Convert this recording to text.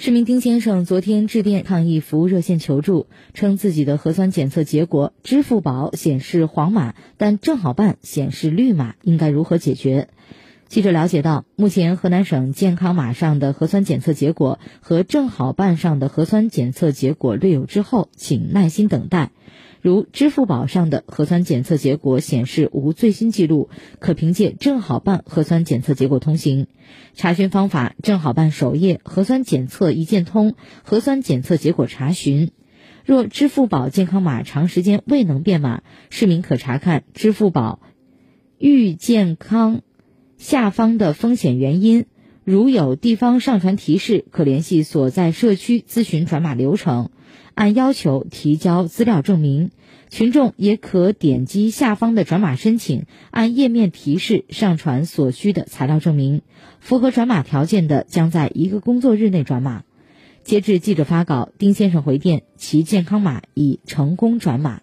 市民丁先生昨天致电抗疫服务热线求助，称自己的核酸检测结果支付宝显示黄码，但正好办显示绿码，应该如何解决？记者了解到，目前河南省健康码上的核酸检测结果和正好办上的核酸检测结果略有滞后，请耐心等待。如支付宝上的核酸检测结果显示无最新记录，可凭借正好办核酸检测结果通行。查询方法：正好办首页核酸检测一键通核酸检测结果查询。若支付宝健康码长时间未能变码，市民可查看支付宝遇健康下方的风险原因。如有地方上传提示，可联系所在社区咨询转码流程，按要求提交资料证明。群众也可点击下方的转码申请，按页面提示上传所需的材料证明。符合转码条件的，将在一个工作日内转码。截至记者发稿，丁先生回电，其健康码已成功转码。